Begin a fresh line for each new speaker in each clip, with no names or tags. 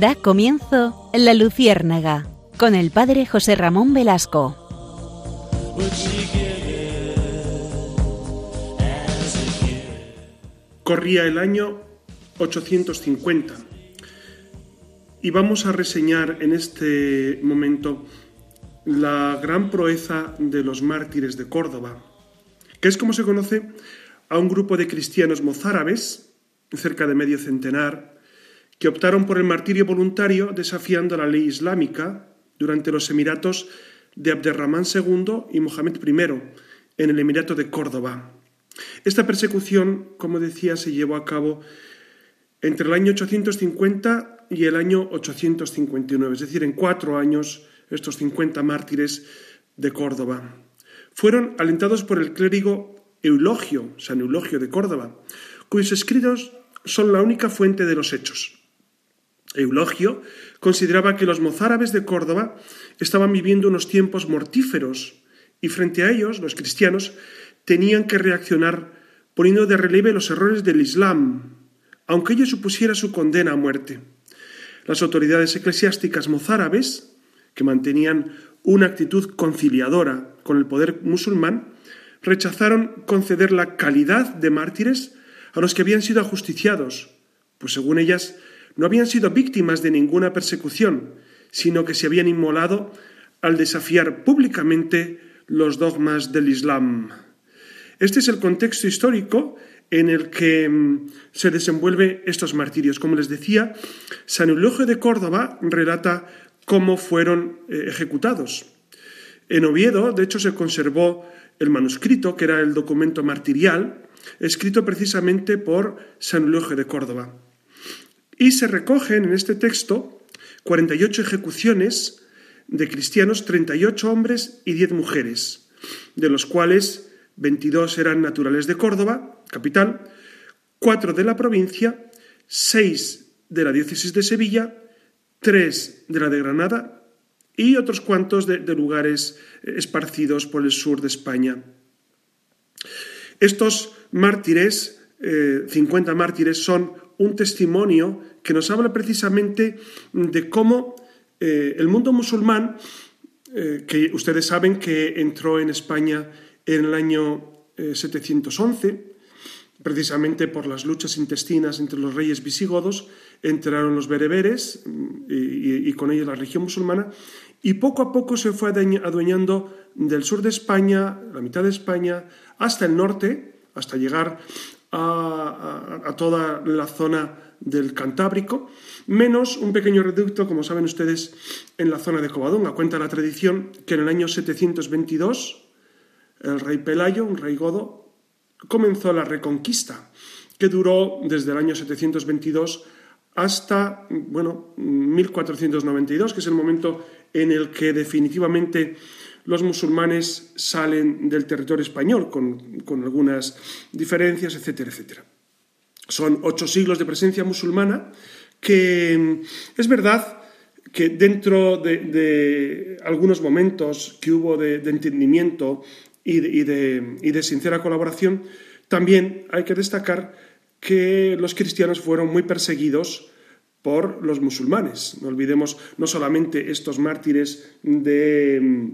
Da comienzo La Luciérnaga con el padre José Ramón Velasco.
Corría el año 850 y vamos a reseñar en este momento la gran proeza de los mártires de Córdoba, que es como se conoce a un grupo de cristianos mozárabes, cerca de medio centenar, que optaron por el martirio voluntario desafiando la ley islámica durante los emiratos de Abderramán II y Mohamed I en el Emirato de Córdoba. Esta persecución, como decía, se llevó a cabo entre el año 850 y el año 859, es decir, en cuatro años estos 50 mártires de Córdoba. Fueron alentados por el clérigo Eulogio, San Eulogio de Córdoba, cuyos escritos son la única fuente de los hechos. Eulogio consideraba que los mozárabes de Córdoba estaban viviendo unos tiempos mortíferos y frente a ellos los cristianos tenían que reaccionar poniendo de relieve los errores del Islam, aunque ello supusiera su condena a muerte. Las autoridades eclesiásticas mozárabes, que mantenían una actitud conciliadora con el poder musulmán, rechazaron conceder la calidad de mártires a los que habían sido ajusticiados, pues según ellas no habían sido víctimas de ninguna persecución, sino que se habían inmolado al desafiar públicamente los dogmas del Islam. Este es el contexto histórico en el que mm, se desenvuelven estos martirios. Como les decía, San Eulogio de Córdoba relata cómo fueron eh, ejecutados. En Oviedo, de hecho, se conservó el manuscrito, que era el documento martirial, escrito precisamente por San Eulogio de Córdoba. Y se recogen en este texto 48 ejecuciones de cristianos, 38 hombres y 10 mujeres, de los cuales 22 eran naturales de Córdoba, capital, 4 de la provincia, 6 de la diócesis de Sevilla, 3 de la de Granada y otros cuantos de, lugares esparcidos por el sur de España. Estos mártires, 50 eh, mártires, son un testimonio que nos habla precisamente de cómo eh, el mundo musulmán, eh, que ustedes saben que entró en España en el año 711, precisamente por las luchas intestinas entre los reyes visigodos, entraron los bereberes mm, y, con ellos la religión musulmana, y poco a poco se fue adueñando del sur de España, la mitad de España, hasta el norte, hasta llegar a, toda la zona del Cantábrico, menos un pequeño reducto, como saben ustedes, en la zona de Covadonga. Cuenta la tradición que en el año 722 el rey Pelayo, un rey godo, comenzó la reconquista, que duró desde el año 722 hasta bueno, 1492, que es el momento en el que definitivamente los musulmanes salen del territorio español, con, algunas diferencias, etcétera, etcétera. Son ocho siglos de presencia musulmana que es verdad que dentro de, algunos momentos que hubo de, entendimiento y de, y de sincera colaboración, también hay que destacar que los cristianos fueron muy perseguidos por los musulmanes. No olvidemos no solamente estos mártires de,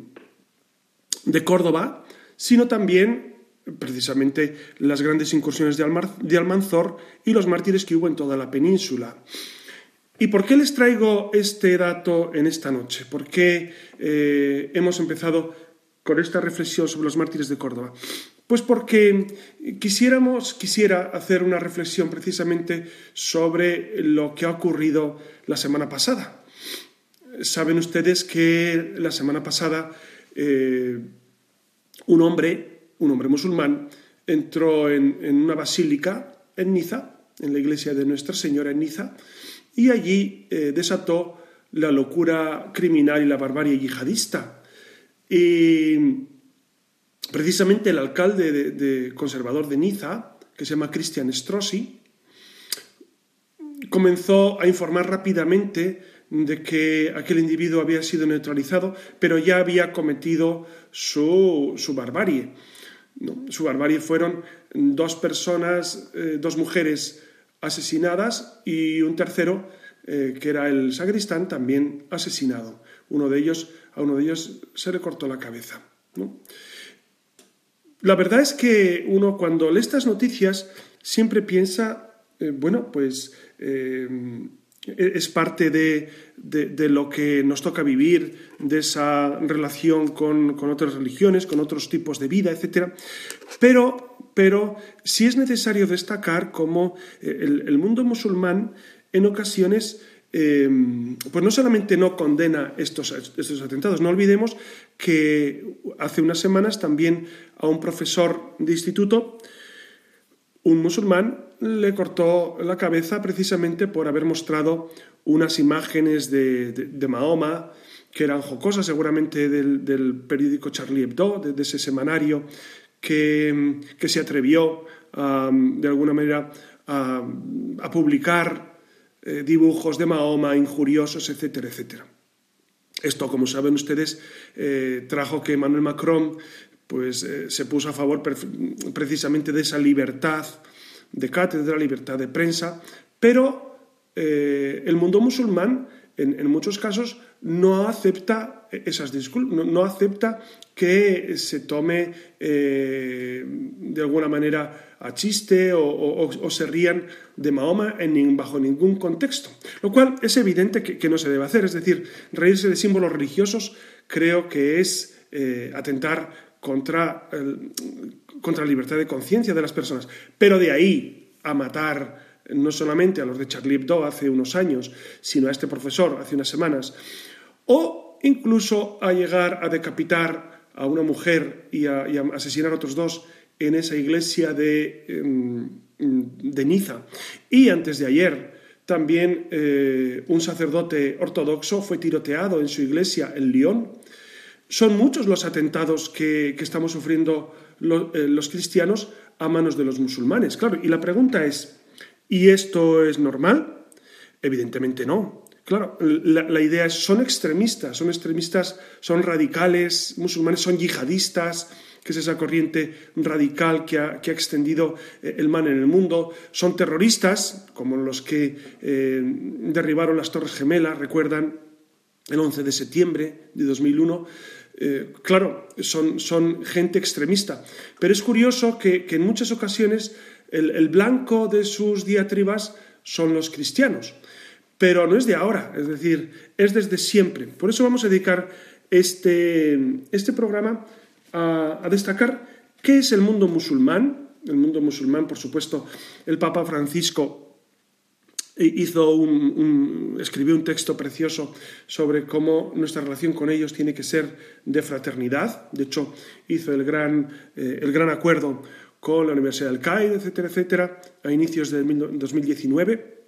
de Córdoba, sino también precisamente las grandes incursiones de, Almanzor y los mártires que hubo en toda la península. ¿Y por qué les traigo este dato en esta noche? ¿Por qué eh, hemos empezado con esta reflexión sobre los mártires de Córdoba? Pues porque quisiéramos, quisiera hacer una reflexión precisamente sobre lo que ha ocurrido la semana pasada. Saben ustedes que la semana pasada eh, un hombre, un hombre musulmán, entró en, una basílica en Niza, en la iglesia de Nuestra Señora en Niza, y allí eh, desató la locura criminal y la barbarie yihadista. Y precisamente el alcalde de, conservador de Niza, que se llama Christian Strossi, comenzó a informar rápidamente de que aquel individuo había sido neutralizado, pero ya había cometido su, barbarie. Su barbarie fueron dos personas, eh, dos mujeres asesinadas y un tercero eh, que era el sacristán, también asesinado. Uno de ellos, a uno de ellos se le cortó la cabeza. La verdad es que uno cuando lee estas noticias siempre piensa, eh, bueno, pues es parte de, lo que nos toca vivir, de esa relación con, otras religiones, con otros tipos de vida, etc. Pero, pero sí es necesario destacar cómo eh, el, mundo musulmán en ocasiones em, pues no solamente no condena estos, estos atentados, no olvidemos que hace unas semanas también a un profesor de instituto, un musulmán, le cortó la cabeza precisamente por haber mostrado unas imágenes de, Mahoma que eran jocosas seguramente del, periódico Charlie Hebdo, de, ese semanario, que, se atrevió de alguna manera a, publicar eh, dibujos de Mahoma injuriosos, etcétera, etcétera. Esto, como saben ustedes, eh, trajo que Emmanuel Macron pues, eh, se puso a favor precisamente de esa libertad de cátedra, libertad de prensa, pero eh, el mundo musulmán en, muchos casos no acepta esas disculpas, no, acepta que se tome eh, de alguna manera a chiste o, se rían de Mahoma en, bajo ningún contexto. Lo cual es evidente que, no se debe hacer. Es decir, reírse de símbolos religiosos creo que es eh, atentar contra, contra la libertad de conciencia de las personas. Pero de ahí a matar no solamente a los de Charlie Hebdo hace unos años, sino a este profesor hace unas semanas, o incluso a llegar a decapitar a una mujer y a, asesinar a otros dos en esa iglesia de, em, de Niza. Y antes de ayer, también eh, un sacerdote ortodoxo fue tiroteado en su iglesia en Lyon. Son muchos los atentados que, estamos sufriendo eh, los, cristianos a manos de los musulmanes. Claro, y la pregunta es, ¿y esto es normal? Evidentemente no. Claro, la, idea es, son extremistas, son extremistas, son radicales, musulmanes son yihadistas, que es esa corriente radical que ha, extendido eh, el mal en el mundo, son terroristas, como los que eh, derribaron las Torres Gemelas, recuerdan, el 11 de septiembre de 2001, eh, claro, son, son, gente extremista. Pero es curioso que, en muchas ocasiones el, blanco de sus diatribas son los cristianos. Pero no es de ahora, es decir, es desde siempre. Por eso vamos a dedicar este, este programa a destacar qué es el mundo musulmán. El mundo musulmán, por supuesto, el Papa Francisco hizo un, escribió un texto precioso sobre cómo nuestra relación con ellos tiene que ser de fraternidad. De hecho, hizo el gran, eh, el gran acuerdo con la Universidad del Cairo, etcétera, etcétera, a inicios de 2019.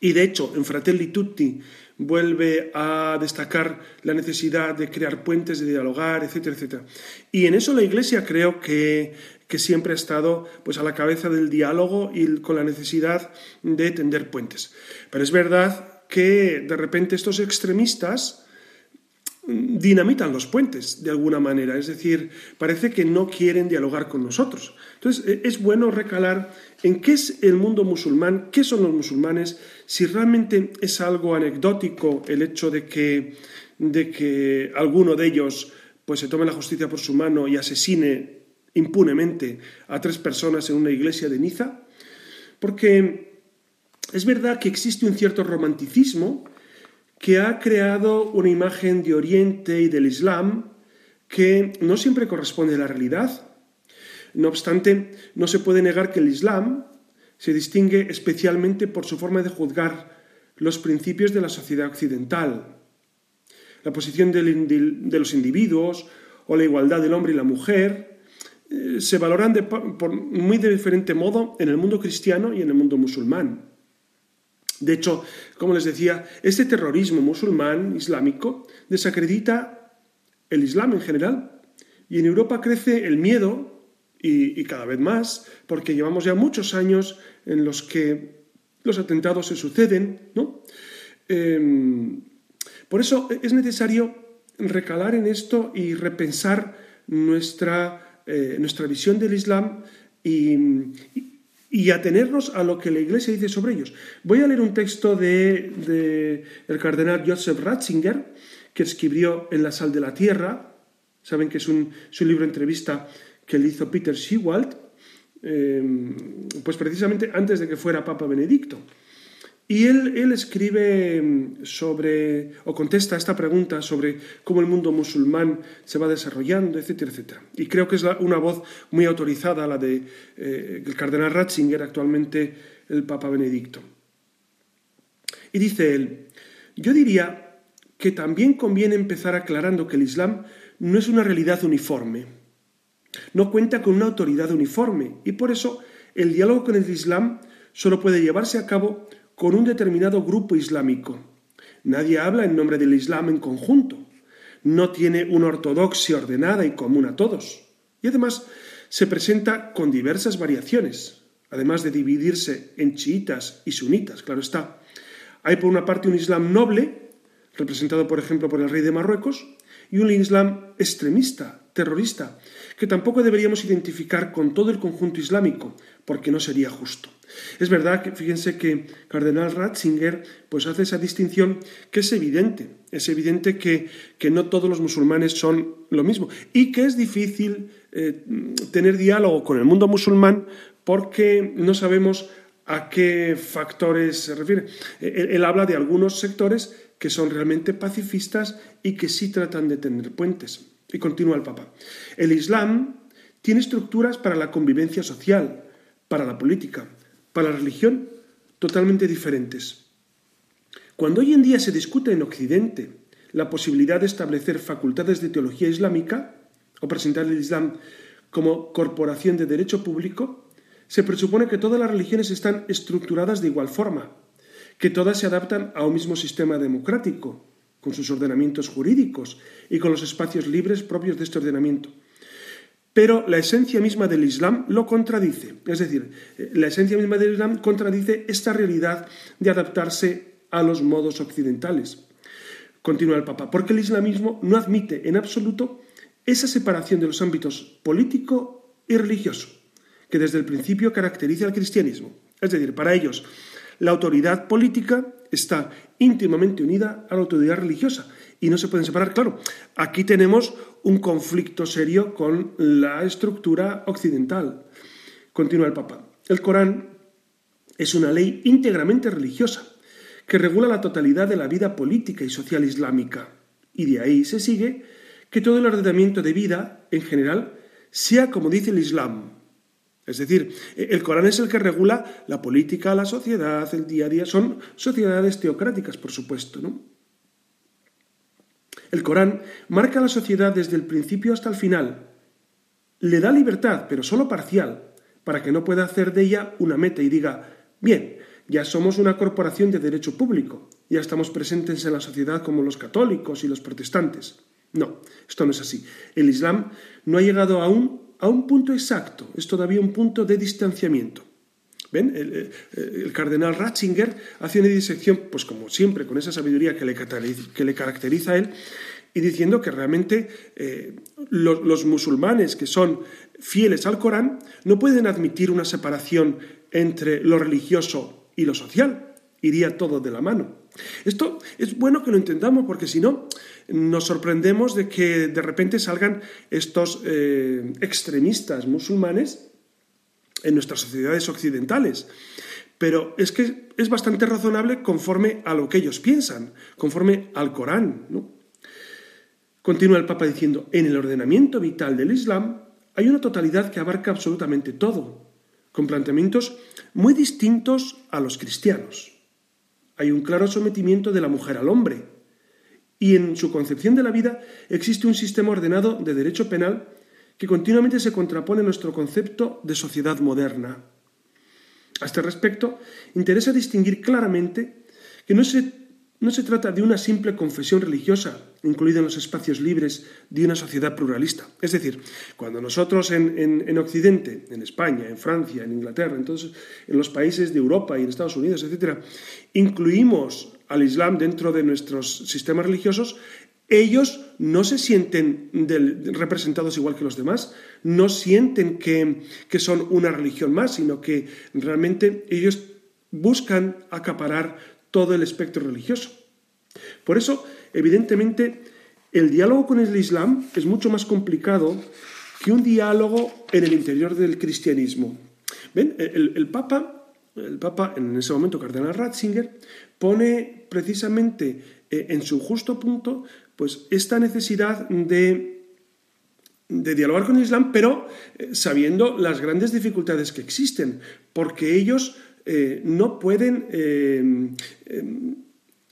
Y de hecho, en Fratelli Tutti vuelve a destacar la necesidad de crear puentes, de dialogar, etcétera, etcétera. Y en eso la Iglesia creo que que siempre ha estado pues, a la cabeza del diálogo y con la necesidad de tender puentes. Pero es verdad que de repente estos extremistas dinamitan los puentes de alguna manera, es decir, parece que no quieren dialogar con nosotros. Entonces, e, es bueno recalar en qué es el mundo musulmán, qué son los musulmanes, si realmente es algo anecdótico el hecho de que, de que alguno de ellos pues, se tome la justicia por su mano y asesine impunemente a tres personas en una iglesia de Niza, porque es verdad que existe un cierto romanticismo que ha creado una imagen de Oriente y del Islam que no siempre corresponde a la realidad. No obstante, no se puede negar que el Islam se distingue especialmente por su forma de juzgar los principios de la sociedad occidental, la posición de los individuos o la igualdad del hombre y la mujer, eh, se valoran por muy de diferente modo en el mundo cristiano y en el mundo musulmán. De hecho, como les decía, este terrorismo musulmán islámico desacredita el Islam en general y en Europa crece el miedo y, cada vez más porque llevamos ya muchos años en los que los atentados se suceden, ¿no? Em, por eso es necesario recalar en esto y repensar nuestra eh, nuestra visión del Islam y, y atenernos a lo que la Iglesia dice sobre ellos. Voy a leer un texto de, el cardenal Joseph Ratzinger, que escribió En la sal de la tierra. Saben que es un, libro de entrevista que le hizo Peter Schewald, eh, pues precisamente antes de que fuera Papa Benedicto. Y él, escribe mm, sobre, o contesta esta pregunta sobre cómo el mundo musulmán se va desarrollando, etcétera, etcétera. Y creo que es una voz muy autorizada, la del de, eh, cardenal Ratzinger, actualmente el Papa Benedicto. Y dice él, yo diría que también conviene empezar aclarando que el Islam no es una realidad uniforme, no cuenta con una autoridad uniforme, y por eso el diálogo con el Islam solo puede llevarse a cabo con un determinado grupo islámico. Nadie habla en nombre del Islam en conjunto. No tiene una ortodoxia ordenada y común a todos. Y además se presenta con diversas variaciones, además de dividirse en chiitas y sunitas, claro está. Hay por una parte un Islam noble, representado por ejemplo por el rey de Marruecos, y un Islam extremista, terrorista, que tampoco deberíamos identificar con todo el conjunto islámico, porque no sería justo. Es verdad que fíjense que Cardenal Ratzinger pues hace esa distinción que es evidente, es evidente que, no todos los musulmanes son lo mismo y que es difícil eh, tener diálogo con el mundo musulmán porque no sabemos a qué factores se refiere. Él, él habla de algunos sectores que son realmente pacifistas y que sí tratan de tener puentes. Y continúa el Papa. El Islam tiene estructuras para la convivencia social, para la política, para la religión totalmente diferentes. Cuando hoy en día se discute en Occidente la posibilidad de establecer facultades de teología islámica o presentar el Islam como corporación de derecho público, se presupone que todas las religiones están estructuradas de igual forma, que todas se adaptan a un mismo sistema democrático, con sus ordenamientos jurídicos y con los espacios libres propios de este ordenamiento. Pero la esencia misma del Islam lo contradice. Es decir, eh, la esencia misma del Islam contradice esta realidad de adaptarse a los modos occidentales. Continúa el Papa, porque el islamismo no admite en absoluto esa separación de los ámbitos político y religioso, que desde el principio caracteriza al cristianismo. Es decir, para ellos, la autoridad política está íntimamente unida a la autoridad religiosa y no se pueden separar. Claro, aquí tenemos un conflicto serio con la estructura occidental. Continúa el Papa. El Corán es una ley íntegramente religiosa que regula la totalidad de la vida política y social islámica. Y de ahí se sigue que todo el ordenamiento de vida, en general, sea como dice el Islam. Es decir, el Corán es el que regula la política, la sociedad, el día a día. Son sociedades teocráticas, por supuesto, ¿no? El Corán marca la sociedad desde el principio hasta el final. Le da libertad, pero solo parcial, para que no pueda hacer de ella una meta y diga, bien, ya somos una corporación de derecho público, ya estamos presentes en la sociedad como los católicos y los protestantes. No, esto no es así. El Islam no ha llegado aún a un punto exacto, es todavía un punto de distanciamiento. ¿Ven? El, cardenal Ratzinger hace una disección, pues como siempre, con esa sabiduría que le, caracteriza a él, y diciendo que realmente eh, los, musulmanes que son fieles al Corán no pueden admitir una separación entre lo religioso y lo social. Iría todo de la mano. Esto es bueno que lo entendamos porque si no, nos sorprendemos de que de repente salgan estos eh, extremistas musulmanes en nuestras sociedades occidentales. Pero es que es bastante razonable conforme a lo que ellos piensan, conforme al Corán. Continúa el Papa diciendo, en el ordenamiento vital del Islam hay una totalidad que abarca absolutamente todo, con planteamientos muy distintos a los cristianos. Hay un claro sometimiento de la mujer al hombre, y en su concepción de la vida existe un sistema ordenado de derecho penal que continuamente se contrapone a nuestro concepto de sociedad moderna. A este respecto, interesa distinguir claramente que no se, no se trata de una simple confesión religiosa incluida en los espacios libres de una sociedad pluralista. Es decir, cuando nosotros en, en, Occidente, en España, en Francia, en Inglaterra, entonces, en los países de Europa y en Estados Unidos, etc., incluimos al Islam dentro de nuestros sistemas religiosos, ellos no se sienten representados igual que los demás, no sienten que, que son una religión más, sino que realmente ellos buscan acaparar todo el espectro religioso. Por eso, evidentemente, el diálogo con el Islam es mucho más complicado que un diálogo en el interior del cristianismo. ¿Ven? El, Papa, el Papa, en ese momento, Cardenal Ratzinger, pone precisamente eh, en su justo punto pues, esta necesidad de, dialogar con el Islam, pero eh, sabiendo las grandes dificultades que existen, porque ellos eh, no pueden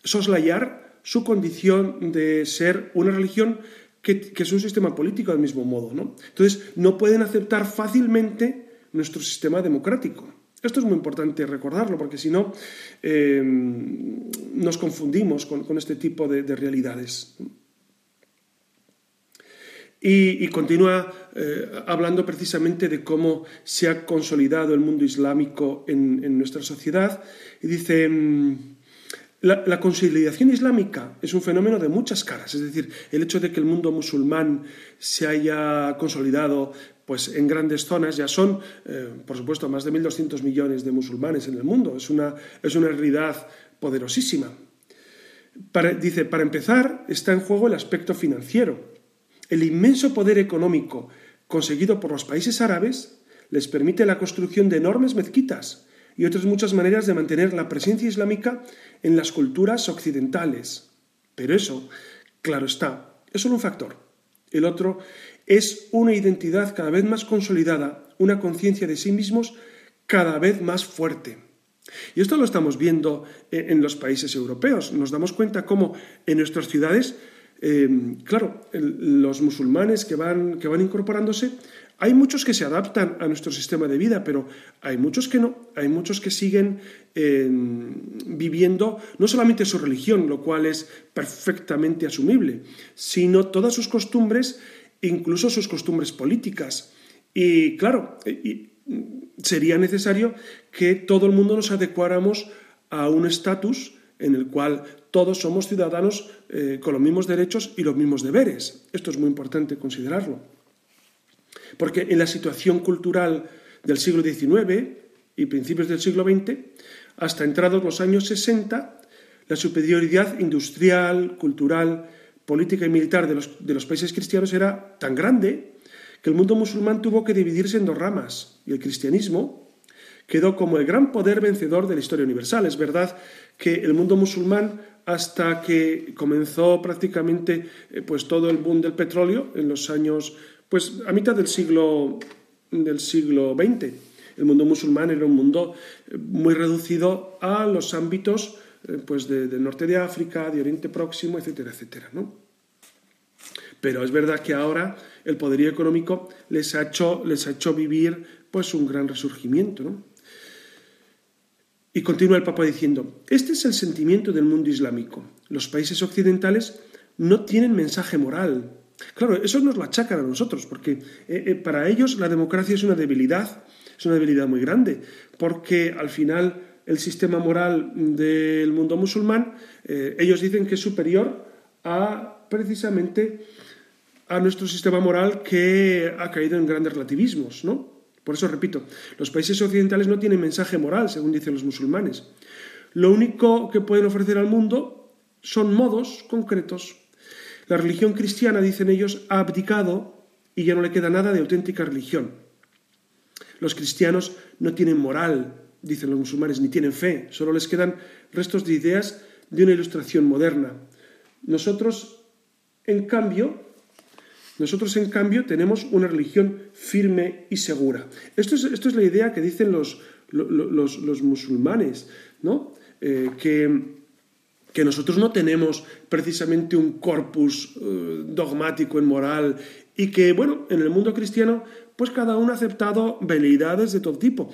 soslayar su condición de ser una religión que, es un sistema político del mismo modo. ¿no? Entonces, no pueden aceptar fácilmente nuestro sistema democrático. Esto es muy importante recordarlo, porque si no, eh, nos confundimos con, este tipo de, realidades. Y, continúa eh, hablando precisamente de cómo se ha consolidado el mundo islámico en, nuestra sociedad. Y dice, mm, la, consolidación islámica es un fenómeno de muchas caras, es decir, el hecho de que el mundo musulmán se haya consolidado pues, en grandes zonas, ya son, eh, por supuesto, más de 1.200 millones de musulmanes en el mundo, es una, es una realidad poderosísima. dice, para empezar, está en juego el aspecto financiero. El inmenso poder económico conseguido por los países árabes les permite la construcción de enormes mezquitas, y otras muchas maneras de mantener la presencia islámica en las culturas occidentales. Pero eso, claro está, es solo un factor. El otro es una identidad cada vez más consolidada, una conciencia de sí mismos cada vez más fuerte. Y esto lo estamos viendo en los países europeos. Nos damos cuenta cómo en nuestras ciudades, eh, claro, los musulmanes que van, que van incorporándose hay muchos que se adaptan a nuestro sistema de vida, pero hay muchos que no. Hay muchos que siguen em, viviendo no solamente su religión, lo cual es perfectamente asumible, sino todas sus costumbres, incluso sus costumbres políticas. Y claro, sería necesario que todo el mundo nos adecuáramos a un estatus en el cual todos somos ciudadanos eh, con los mismos derechos y los mismos deberes. Esto es muy importante considerarlo. Porque en la situación cultural del siglo XIX y principios del siglo XX, hasta entrados los años 60, la superioridad industrial, cultural, política y militar de los, países cristianos era tan grande que el mundo musulmán tuvo que dividirse en dos ramas y el cristianismo quedó como el gran poder vencedor de la historia universal. Es verdad que el mundo musulmán hasta que comenzó prácticamente eh, pues todo el boom del petróleo en los años pues a mitad del siglo, del siglo XX. El mundo musulmán era un mundo eh, muy reducido a los ámbitos eh, pues del norte de África, de Oriente Próximo, etcétera, etcétera. ¿no? Pero es verdad que ahora el poderío económico les ha hecho, les ha hecho vivir pues, un gran resurgimiento. ¿no? Y continúa el Papa diciendo, este es el sentimiento del mundo islámico. Los países occidentales no tienen mensaje moral, Claro, eso nos lo achacan a nosotros, porque eh, eh, para ellos la democracia es una debilidad, es una debilidad muy grande, porque al final el sistema moral del mundo musulmán, eh, ellos dicen que es superior a precisamente a nuestro sistema moral que ha caído en grandes relativismos, ¿no? Por eso repito, los países occidentales no tienen mensaje moral, según dicen los musulmanes. Lo único que pueden ofrecer al mundo son modos concretos la religión cristiana, dicen ellos, ha abdicado y ya no le queda nada de auténtica religión. Los cristianos no tienen moral, dicen los musulmanes, ni tienen fe, solo les quedan restos de ideas de una ilustración moderna. Nosotros, en cambio, nosotros, en cambio, tenemos una religión firme y segura. Esto es, esto es la idea que dicen los, los, musulmanes, ¿no? Eh, que que nosotros no tenemos precisamente un corpus eh, dogmático en moral y que, bueno, en el mundo cristiano, pues cada uno ha aceptado veleidades de todo tipo.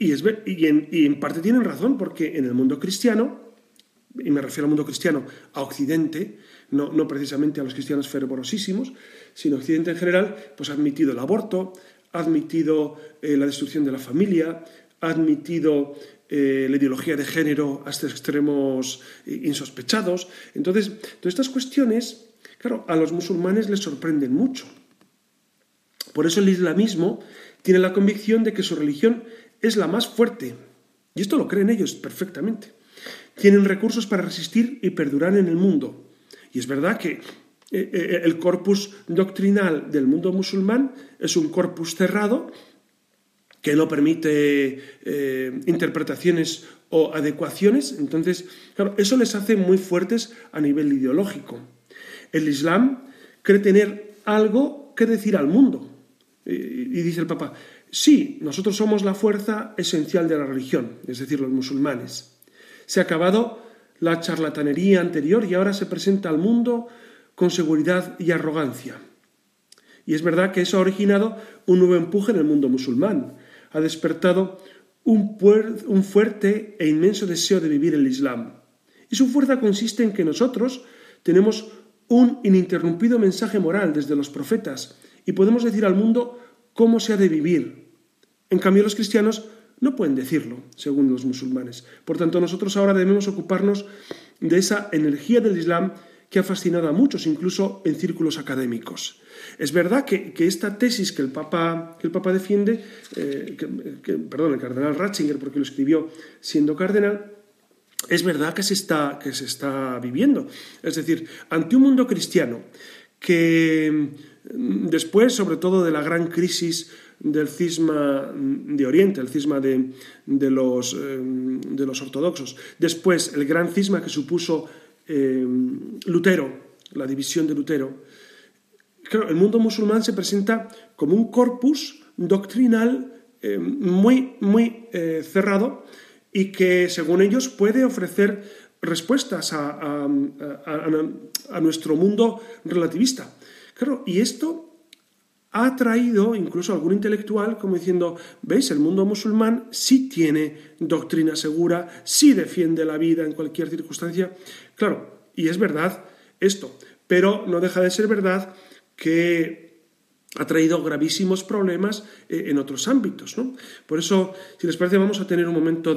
Y, es, y, en, parte tienen razón, porque en el mundo cristiano, y me refiero al mundo cristiano, a Occidente, no, no precisamente a los cristianos fervorosísimos, sino Occidente en general, pues ha admitido el aborto, ha admitido eh, la destrucción de la familia, ha admitido eh, la ideología de género hasta extremos insospechados. Entonces, todas estas cuestiones, claro, a los musulmanes les sorprenden mucho. Por eso el islamismo tiene la convicción de que su religión es la más fuerte. Y esto lo creen ellos perfectamente. Tienen recursos para resistir y perdurar en el mundo. Y es verdad que eh, eh, el corpus doctrinal del mundo musulmán es un corpus cerrado que no permite eh, interpretaciones o adecuaciones. Entonces, claro, eso les hace muy fuertes a nivel ideológico. El Islam cree tener algo que decir al mundo. Y dice el Papa, sí, nosotros somos la fuerza esencial de la religión, es decir, los musulmanes. Se ha acabado la charlatanería anterior y ahora se presenta al mundo con seguridad y arrogancia. Y es verdad que eso ha originado un nuevo empuje en el mundo musulmán, ha despertado un, fuerte e inmenso deseo de vivir el Islam. Y su fuerza consiste en que nosotros tenemos un ininterrumpido mensaje moral desde los profetas y podemos decir al mundo cómo se ha de vivir. En cambio, los cristianos no pueden decirlo, según los musulmanes. Por tanto, nosotros ahora debemos ocuparnos de esa energía del Islam que ha fascinado a muchos, incluso en círculos académicos. Es verdad que, esta tesis que el Papa, que el Papa defiende, eh, perdón, el cardenal Ratzinger, porque lo escribió siendo cardenal, es verdad que se, está, que se está viviendo. Es decir, ante un mundo cristiano que después, sobre todo de la gran crisis del cisma de Oriente, el cisma de, los, eh, de los, ortodoxos. Después, el gran cisma que supuso eh, Lutero, la división de Lutero. Claro, el mundo musulmán se presenta como un corpus doctrinal eh, muy, muy cerrado y que, según ellos, puede ofrecer respuestas a, a nuestro mundo relativista. Claro, y esto ha traído incluso algún intelectual como diciendo, veis, el mundo musulmán sí tiene doctrina segura, sí defiende la vida en cualquier circunstancia. Claro, y es verdad esto, pero no deja de ser verdad que ha traído gravísimos problemas eh, en otros ámbitos. ¿no? Por eso, si les parece, vamos a tener un momento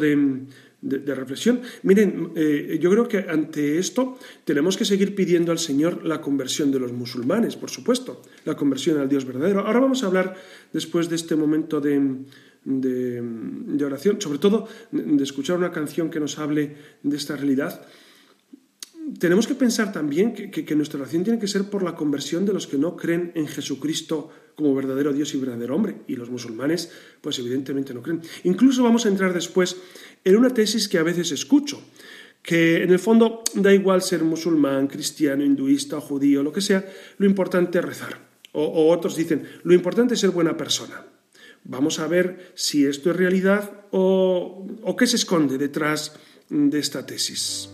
de, reflexión. Miren, eh, yo creo que ante esto tenemos que seguir pidiendo al Señor la conversión de los musulmanes, por supuesto, la conversión al Dios verdadero. Ahora vamos a hablar, después de este momento de, de oración, sobre todo de escuchar una canción que nos hable de esta realidad tenemos que pensar también que, nuestra oración tiene que ser por la conversión de los que no creen en Jesucristo como verdadero Dios y verdadero hombre. Y los musulmanes, pues evidentemente no creen. Incluso vamos a entrar después en una tesis que a veces escucho, que en el fondo da igual ser musulmán, cristiano, hinduista, judío, lo que sea, lo importante es rezar. O, otros dicen, lo importante es ser buena persona. Vamos a ver si esto es realidad o, o qué se esconde detrás de esta tesis.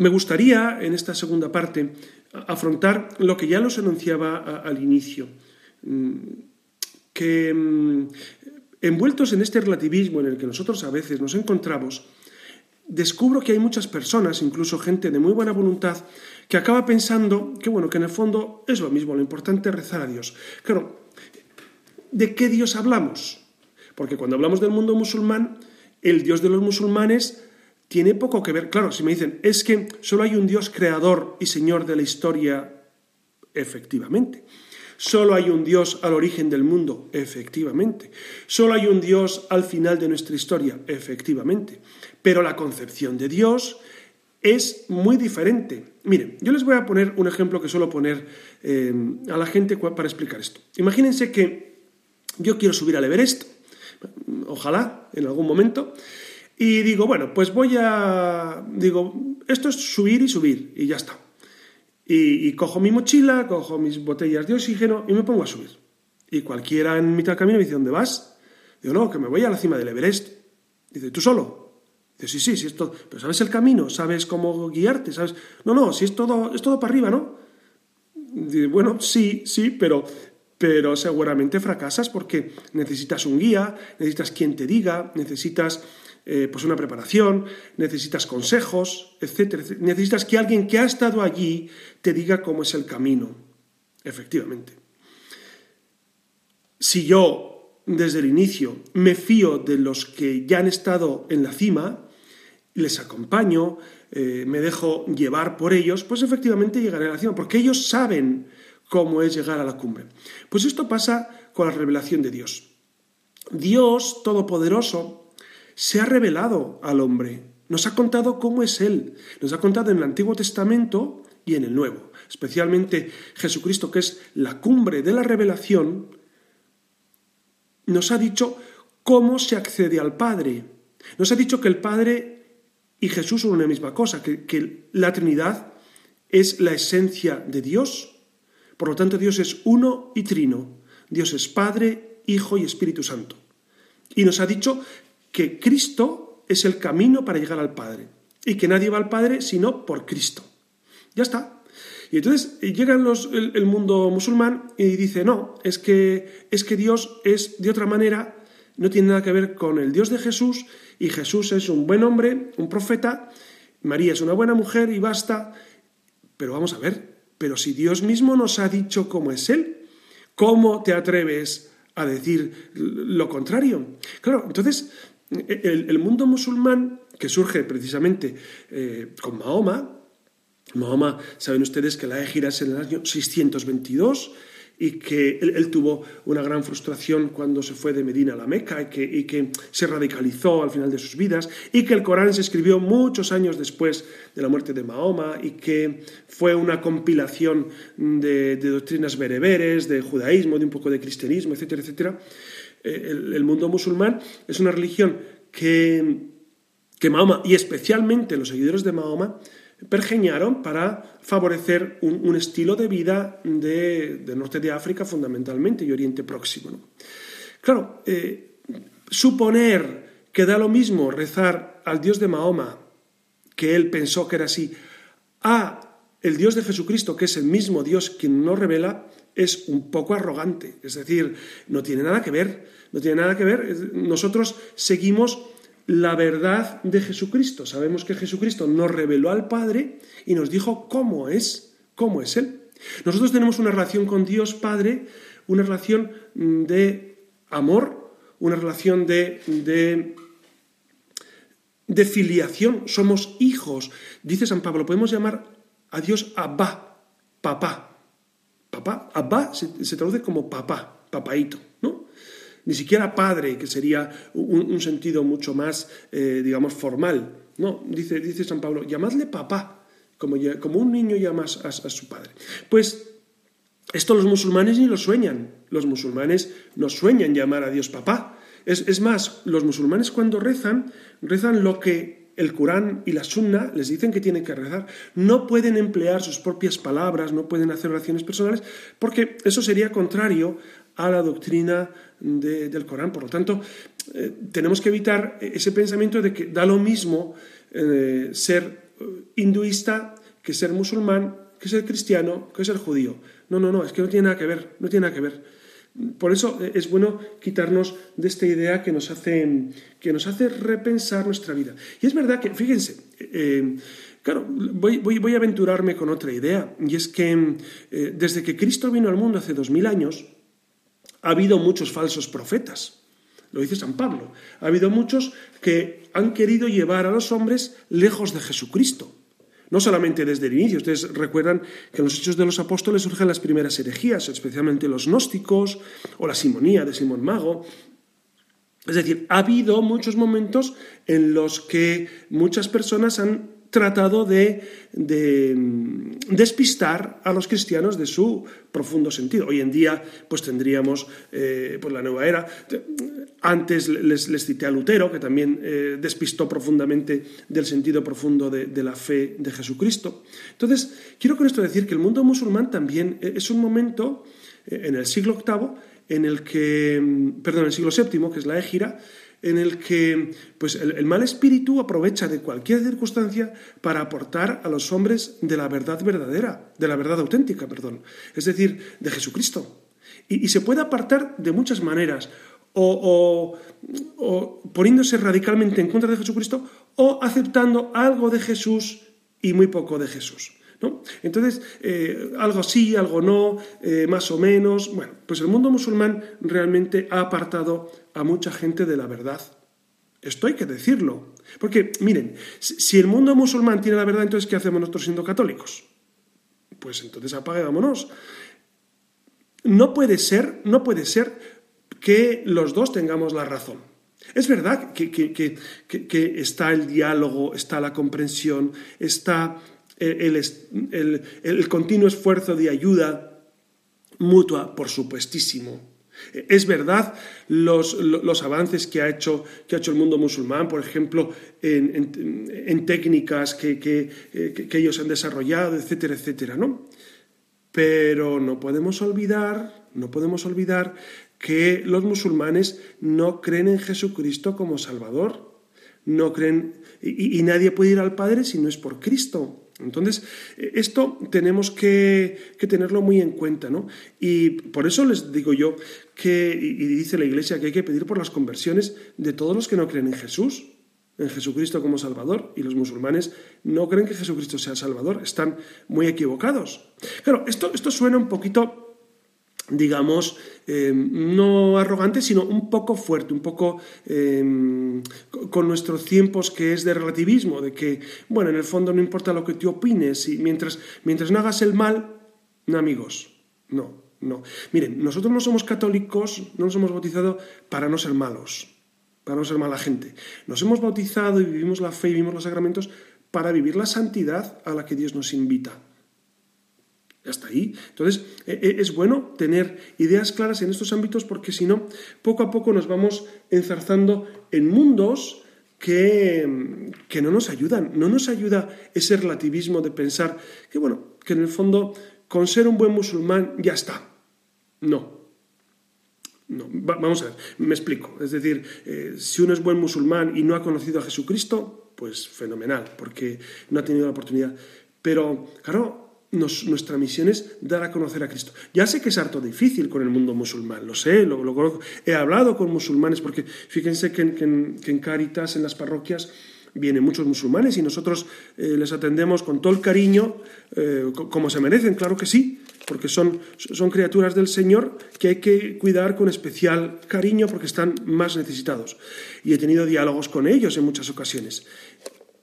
Me gustaría, en esta segunda parte, afrontar lo que ya los anunciaba al inicio, mm, que mm, envueltos en este relativismo en el que nosotros a veces nos encontramos, descubro que hay muchas personas, incluso gente de muy buena voluntad, que acaba pensando que bueno, que en el fondo es lo mismo, lo importante es rezar a Dios. Claro, ¿de qué Dios hablamos? Porque cuando hablamos del mundo musulmán, el Dios de los musulmanes tiene poco que ver. Claro, si me dicen, es que solo hay un Dios creador y Señor de la historia, efectivamente. Solo hay un Dios al origen del mundo, efectivamente. Solo hay un Dios al final de nuestra historia, efectivamente. Pero la concepción de Dios es muy diferente. Miren, yo les voy a poner un ejemplo que suelo poner eh, a la gente para explicar esto. Imagínense que yo quiero subir al Everest, ojalá en algún momento, y digo, bueno, pues voy a... Digo, esto es subir y subir, y ya está. Y, cojo mi mochila, cojo mis botellas de oxígeno y me pongo a subir. Y cualquiera en mitad del camino me dice, ¿dónde vas? Digo, no, que me voy a la cima del Everest. Dice, ¿tú solo? Dice, sí, sí, sí, es todo. Pero ¿sabes el camino? ¿Sabes cómo guiarte? ¿Sabes? No, no, si es todo, es todo para arriba, ¿no? Dice, bueno, sí, sí, pero, pero seguramente fracasas porque necesitas un guía, necesitas quien te diga, necesitas eh, pues una preparación, necesitas consejos, etcétera, Necesitas que alguien que ha estado allí te diga cómo es el camino, efectivamente. Si yo, desde el inicio, me fío de los que ya han estado en la cima, les acompaño, eh, me dejo llevar por ellos, pues efectivamente llegaré a la cima, porque ellos saben cómo es llegar a la cumbre. Pues esto pasa con la revelación de Dios. Dios Todopoderoso se ha revelado al hombre, nos ha contado cómo es Él, nos ha contado en el Antiguo Testamento y en el Nuevo, especialmente Jesucristo, que es la cumbre de la revelación, nos ha dicho cómo se accede al Padre. Nos ha dicho que el Padre y Jesús son una misma cosa, que, que la Trinidad es la esencia de Dios. Por lo tanto, Dios es uno y trino. Dios es Padre, Hijo y Espíritu Santo. Y nos ha dicho que Cristo es el camino para llegar al Padre y que nadie va al Padre sino por Cristo. Ya está. Y entonces eh, llega el, el, mundo musulmán y dice, no, es que, es que Dios es de otra manera, no tiene nada que ver con el Dios de Jesús y Jesús es un buen hombre, un profeta, María es una buena mujer y basta. Pero vamos a ver, pero si Dios mismo nos ha dicho cómo es Él, ¿cómo te atreves a decir lo contrario? Claro, entonces el, mundo musulmán, que surge precisamente eh, con Mahoma, Mahoma, saben ustedes que la égira es en el año 622 y que él, tuvo una gran frustración cuando se fue de Medina a la Meca y que, se radicalizó al final de sus vidas y que el Corán se escribió muchos años después de la muerte de Mahoma y que fue una compilación de, doctrinas bereberes, de judaísmo, de un poco de cristianismo, etcétera, etcétera. Eh, el, mundo musulmán es una religión que, que Mahoma, y especialmente los seguidores de Mahoma, pergeñaron para favorecer un, estilo de vida de, norte de África fundamentalmente y Oriente Próximo. Claro, eh, suponer que da lo mismo rezar al Dios de Mahoma, que él pensó que era así, a el Dios de Jesucristo, que es el mismo Dios quien nos revela, es un poco arrogante. Es decir, no tiene nada que ver, no tiene nada que ver. Nosotros seguimos la verdad de Jesucristo. Sabemos que Jesucristo nos reveló al Padre y nos dijo cómo es, cómo es Él. Nosotros tenemos una relación con Dios Padre, una relación de amor, una relación de, de, de filiación. Somos hijos. Dice San Pablo, podemos llamar a Dios Abba, papá. Papá, Abba se, traduce como papá, papaito, ¿no? Ni siquiera padre, que sería un, sentido mucho más, eh, digamos, formal. No, dice, dice San Pablo, llamadle papá, como, como un niño llama a, a su padre. Pues esto los musulmanes ni lo sueñan. Los musulmanes no sueñan llamar a Dios papá. Es, es, más, los musulmanes cuando rezan, rezan lo que el Corán y la Sunna les dicen que tienen que rezar. No pueden emplear sus propias palabras, no pueden hacer oraciones personales, porque eso sería contrario a la doctrina del Corán. Por lo tanto, eh, tenemos que evitar ese pensamiento de que da lo mismo eh, ser hinduista que ser musulmán, que ser cristiano, que ser judío. No, no, no, es que no tiene nada que ver, no tiene nada que ver. Por eso es bueno quitarnos de esta idea que nos hace, que nos hace repensar nuestra vida. Y es verdad que, fíjense, eh, claro, voy, a aventurarme con otra idea, y es que eh, desde que Cristo vino al mundo hace dos mil años, ha habido muchos falsos profetas. Lo dice San Pablo. Ha habido muchos que han querido llevar a los hombres lejos de Jesucristo. No solamente desde el inicio, ustedes recuerdan que en los Hechos de los Apóstoles surgen las primeras herejías, especialmente los gnósticos o la simonía de Simón Mago. Es decir, ha habido muchos momentos en los que muchas personas han tratado de, despistar a los cristianos de su profundo sentido. Hoy en día, pues tendríamos eh, pues la nueva era. Antes les, cité a Lutero, que también eh, despistó profundamente del sentido profundo de, la fe de Jesucristo. Entonces, quiero con esto decir que el mundo musulmán también eh, es un momento, en el siglo VIII, en el que, perdón, en el siglo VII, que es la égira, en el que pues, el, mal espíritu aprovecha de cualquier circunstancia para aportar a los hombres de la verdad verdadera, de la verdad auténtica, perdón, es decir, de Jesucristo. Y, se puede apartar de muchas maneras, o, poniéndose radicalmente en contra de Jesucristo, o aceptando algo de Jesús y muy poco de Jesús. Entonces, eh, algo sí, algo no, eh, más o menos. Bueno, pues el mundo musulmán realmente ha apartado a mucha gente de la verdad. Esto hay que decirlo. Porque, miren, si el mundo musulmán tiene la verdad, entonces, ¿qué hacemos nosotros siendo católicos? Pues entonces apagámonos. No puede ser, no puede ser que los dos tengamos la razón. Es verdad que, que está el diálogo, está la comprensión, está el, continuo esfuerzo de ayuda mutua, por supuestísimo. Es verdad los, avances que ha, hecho, que ha, hecho, el mundo musulmán, por ejemplo, en, técnicas que, que, ellos han desarrollado, etcétera, etcétera, ¿no? Pero no podemos olvidar, no podemos olvidar que los musulmanes no creen en Jesucristo como Salvador, no creen, y nadie puede ir al Padre si no es por Cristo. Entonces, esto tenemos que, tenerlo muy en cuenta, ¿no? Y por eso les digo yo que, y dice la Iglesia, que hay que pedir por las conversiones de todos los que no creen en Jesús, en Jesucristo como Salvador, y los musulmanes no creen que Jesucristo sea Salvador, están muy equivocados. Claro, esto, esto suena un poquito digamos, eh, no arrogante, sino un poco fuerte, un poco eh, con nuestros tiempos que es de relativismo, de que, bueno, en el fondo no importa lo que tú opines, y mientras, mientras no hagas el mal, no amigos, no, no. Miren, nosotros no somos católicos, no nos hemos bautizado para no ser malos, para no ser mala gente. Nos hemos bautizado y vivimos la fe y vivimos los sacramentos para vivir la santidad a la que Dios nos invita. Hasta ahí. Entonces, e, e, es bueno tener ideas claras en estos ámbitos porque si no, poco a poco nos vamos enzarzando en mundos que, que, no nos ayudan. No nos ayuda ese relativismo de pensar que, bueno, que en el fondo con ser un buen musulmán ya está. No. No, vamos a ver, me explico. Es decir, eh, si uno es buen musulmán y no ha conocido a Jesucristo, pues fenomenal, porque no ha tenido la oportunidad. Pero, claro, nuestra misión es dar a conocer a Cristo. Ya sé que es harto difícil con el mundo musulmán, lo sé, lo, conozco. He hablado con musulmanes porque fíjense que en, en, Caritas, en las parroquias, vienen muchos musulmanes y nosotros eh, les atendemos con todo el cariño, eh, como se merecen, claro que sí, porque son, son criaturas del Señor que hay que cuidar con especial cariño porque están más necesitados. Y he tenido diálogos con ellos en muchas ocasiones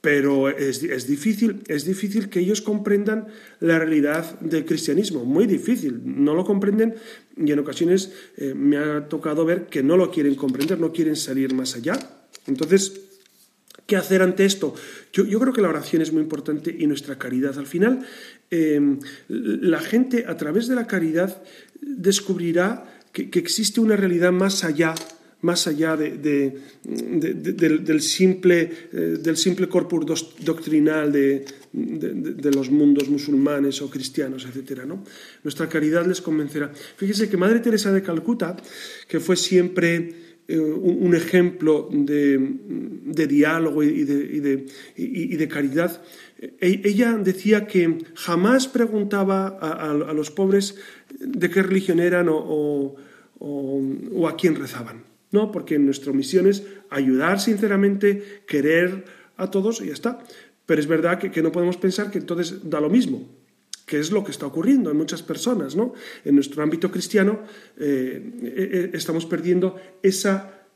pero es, difícil, es difícil que ellos comprendan la realidad del cristianismo, muy difícil, no lo comprenden y en ocasiones eh, me ha tocado ver que no lo quieren comprender, no quieren salir más allá. Entonces, ¿qué hacer ante esto? Yo, creo que la oración es muy importante y nuestra caridad. Al final, em, la gente a través de la caridad descubrirá que, que existe una realidad más allá más allá del, simple, eh, del simple corpus doctrinal de, los mundos musulmanes o cristianos, etc. ¿no? Nuestra caridad les convencerá. Fíjese que Madre Teresa de Calcuta, que fue siempre eh, un, ejemplo de, diálogo y de, y de caridad, e, ella decía que jamás preguntaba a, los pobres de qué religión eran o, a quién rezaban. No, porque nuestra misión es ayudar sinceramente, querer a todos y ya está. Pero es verdad que, no podemos pensar que entonces da lo mismo que es lo que está ocurriendo en muchas personas, ¿no? En nuestro ámbito cristiano eh, eh, eh, estamos perdiendo esa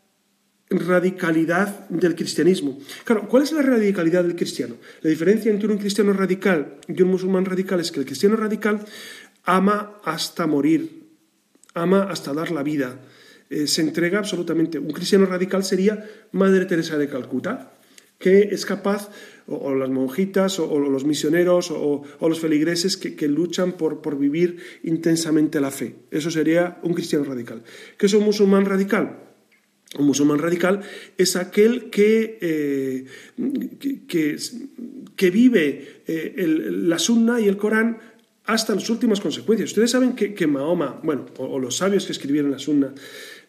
radicalidad del cristianismo. Claro, ¿cuál es la radicalidad del cristiano? La diferencia entre un cristiano radical y un musulmán radical es que el cristiano radical ama hasta morir, ama hasta dar la vida, eh, se entrega absolutamente. Un cristiano radical sería Madre Teresa de Calcuta, que es capaz, o, las monjitas, o, los misioneros, o, los feligreses que, que luchan por, por, vivir intensamente la fe. Eso sería un cristiano radical. ¿Qué es un musulmán radical? Un musulmán radical es aquel que, eh, que, vive eh, la sunna y el Corán hasta las últimas consecuencias. Ustedes saben que, Mahoma, bueno, o, los sabios que escribieron la sunna,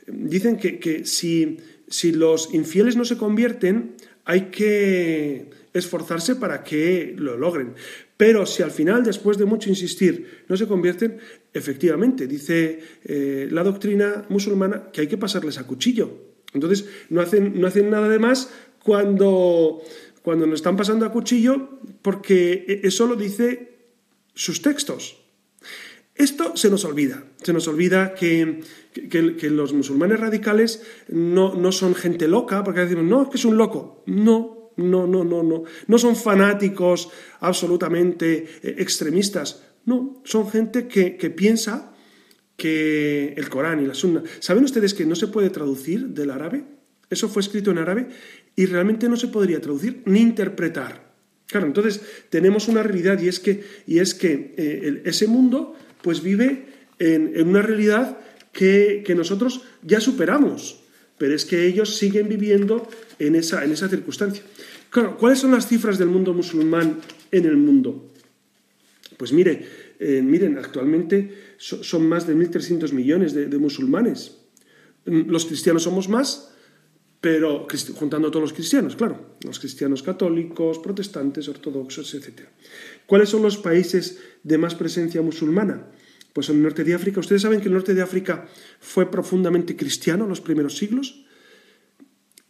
dicen que, si, si los infieles no se convierten, hay que esforzarse para que lo logren. Pero si al final, después de mucho insistir, no se convierten, efectivamente, dice eh, la doctrina musulmana que hay que pasarles a cuchillo. Entonces, no hacen, no hacen nada de más cuando, cuando nos están pasando a cuchillo, porque e, eso lo dice sus textos. Esto se nos olvida. Se nos olvida que, que, los musulmanes radicales no, no, son gente loca, porque decimos, no, es que es un loco. No, no, no, no, no. No son fanáticos absolutamente eh, extremistas. No, son gente que, que piensa que el Corán y la Sunna. ¿Saben ustedes que no se puede traducir del árabe? Eso fue escrito en árabe y realmente no se podría traducir ni interpretar. Claro, entonces tenemos una realidad y es que, y es que eh, ese mundo pues vive en, una realidad que, nosotros ya superamos, pero es que ellos siguen viviendo en esa, en esa circunstancia. Claro, ¿cuáles son las cifras del mundo musulmán en el mundo? Pues mire, eh, miren, actualmente son más de 1.300 millones de, musulmanes. Mm, los cristianos somos más, pero juntando a todos los cristianos, claro, los cristianos católicos, protestantes, ortodoxos, etc. ¿Cuáles son los países de más presencia musulmana? Pues en el norte de África. Ustedes saben que el norte de África fue profundamente cristiano en los primeros siglos.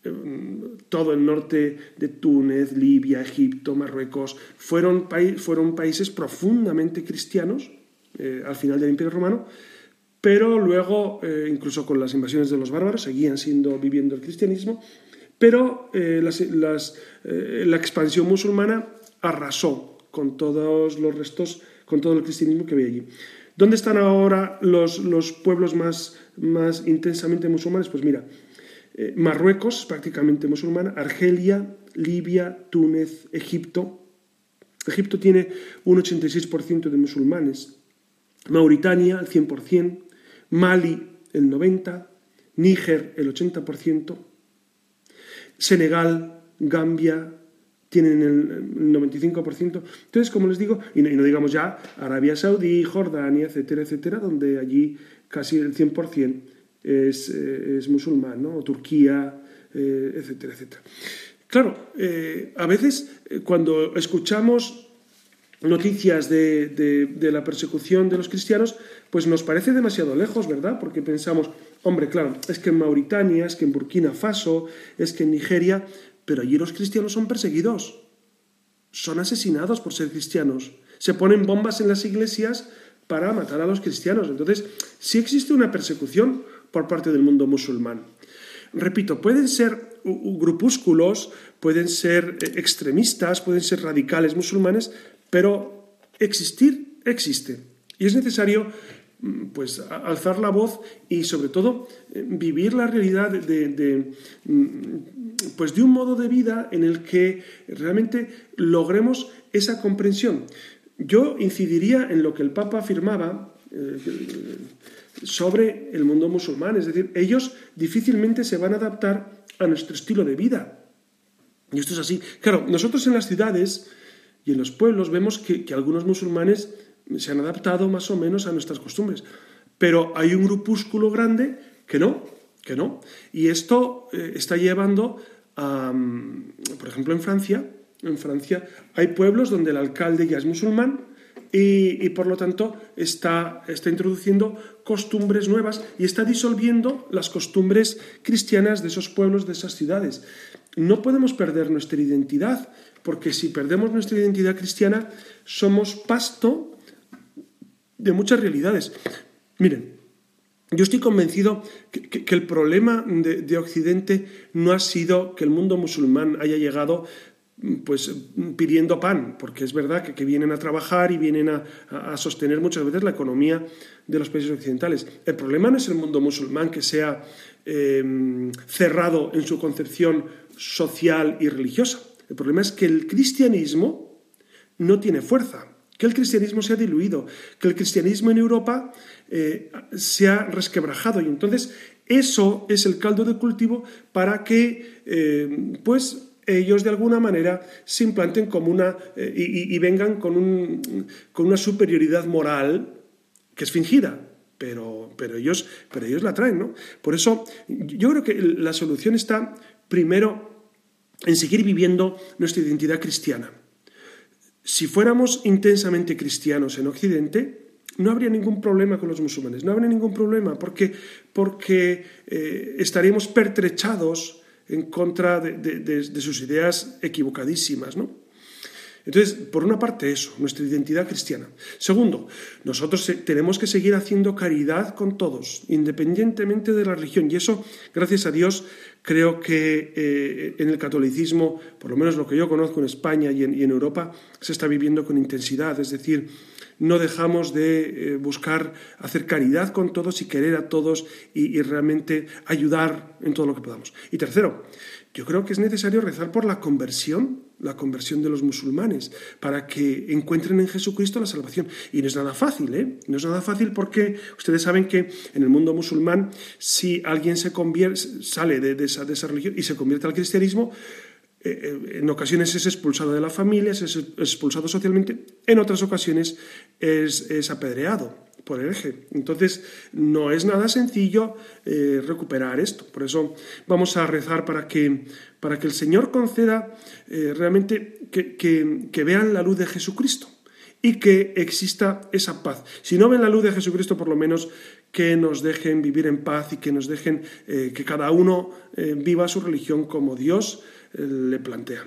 Em, todo el norte de Túnez, Libia, Egipto, Marruecos, fueron, países profundamente cristianos eh, al final del Imperio Romano, pero luego, eh, incluso con las invasiones de los bárbaros, seguían siendo viviendo el cristianismo, pero eh, la expansión musulmana arrasó con todos los restos, con todo el cristianismo que había allí. ¿Dónde están ahora los, los pueblos más, más intensamente musulmanes? Pues mira, Marruecos, prácticamente musulmana, Argelia, Libia, Túnez, Egipto. Egipto tiene un 86% de musulmanes. Mauritania el 100%, Mali el 90%, Níger el 80%, Senegal, Gambia tienen el 95%. Entonces, como les digo, y no, digamos ya Arabia Saudí, Jordania, etcétera, etcétera, donde allí casi el 100% es, eh, es musulmán, ¿no? O Turquía, eh, etcétera, etcétera. Claro, eh, a veces cuando escuchamos noticias de, la persecución de los cristianos, pues nos parece demasiado lejos, ¿verdad? Porque pensamos, hombre, claro, es que en Mauritania, es que en Burkina Faso, es que en Nigeria, pero allí los cristianos son perseguidos, son asesinados por ser cristianos, se ponen bombas en las iglesias para matar a los cristianos. Entonces, sí existe una persecución por parte del mundo musulmán. Repito, pueden ser grupúsculos, pueden ser eh, extremistas, pueden ser radicales musulmanes, pero existir existe. Y es necesario mm, pues alzar la voz y sobre todo eh, vivir la realidad de, mm, pues de un modo de vida en el que realmente logremos esa comprensión. Yo incidiría en lo que el Papa afirmaba eh, sobre el mundo musulmán, es decir, ellos difícilmente se van a adaptar a nuestro estilo de vida. Y esto es así. Claro, nosotros en las ciudades y en los pueblos vemos que, algunos musulmanes se han adaptado más o menos a nuestras costumbres. Pero hay un grupúsculo grande que no, que no. Y esto eh, está llevando a, mm, por ejemplo, en Francia, En Francia hay pueblos donde el alcalde ya es musulmán y, por lo tanto está, está introduciendo costumbres nuevas y está disolviendo las costumbres cristianas de esos pueblos, de esas ciudades. No podemos perder nuestra identidad, porque si perdemos nuestra identidad cristiana, somos pasto de muchas realidades. Miren, yo estoy convencido que, el problema de, Occidente no ha sido que el mundo musulmán haya llegado pues pidiendo pan, porque es verdad que, vienen a trabajar y vienen a, sostener muchas veces la economía de los países occidentales. El problema no es el mundo musulmán que sea em, cerrado en su concepción social y religiosa. El problema es que el cristianismo no tiene fuerza, que el cristianismo se ha diluido, que el cristianismo en Europa eh, se ha resquebrajado y entonces eso es el caldo de cultivo para que eh, pues ellos de alguna manera se implanten como una eh, y, vengan con, un, con, una superioridad moral que es fingida, pero, pero, ellos, pero ellos la traen, ¿no? Por eso yo creo que la solución está primero en seguir viviendo nuestra identidad cristiana. Si fuéramos intensamente cristianos en Occidente, no habría ningún problema con los musulmanes, no habría ningún problema, porque, porque eh, estaríamos pertrechados en contra de, sus ideas equivocadísimas, ¿no? Entonces, por una parte eso, nuestra identidad cristiana. Segundo, nosotros tenemos que seguir haciendo caridad con todos, independientemente de la religión. Y eso, gracias a Dios, creo que eh, en el catolicismo, por lo menos lo que yo conozco en España y en Europa, se está viviendo con intensidad. Es decir, no dejamos de eh, buscar hacer caridad con todos y querer a todos y, realmente ayudar en todo lo que podamos. Y tercero, yo creo que es necesario rezar por la conversión, la conversión de los musulmanes, para que encuentren en Jesucristo la salvación. Y no es nada fácil, ¿eh? No es nada fácil porque ustedes saben que en el mundo musulmán, si alguien se convierte, sale de esa religión y se convierte al cristianismo, eh, eh, en ocasiones es expulsado de la familia, es expulsado socialmente, en otras ocasiones es, apedreado por el eje. Entonces, no es nada sencillo eh, recuperar esto. Por eso vamos a rezar para que, para que el Señor conceda realmente que, que, vean la luz de Jesucristo y que exista esa paz. Si no ven la luz de Jesucristo, por lo menos que nos dejen vivir en paz y que nos dejen que cada uno viva su religión como Dios le plantea.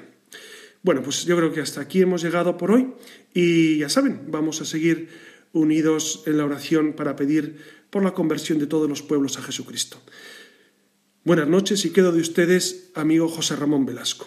Bueno, pues yo creo que hasta aquí hemos llegado por hoy y ya saben, vamos a seguir unidos en la oración para pedir por la conversión de todos los pueblos a Jesucristo. Buenas noches y quedo de ustedes, amigo José Ramón Velasco.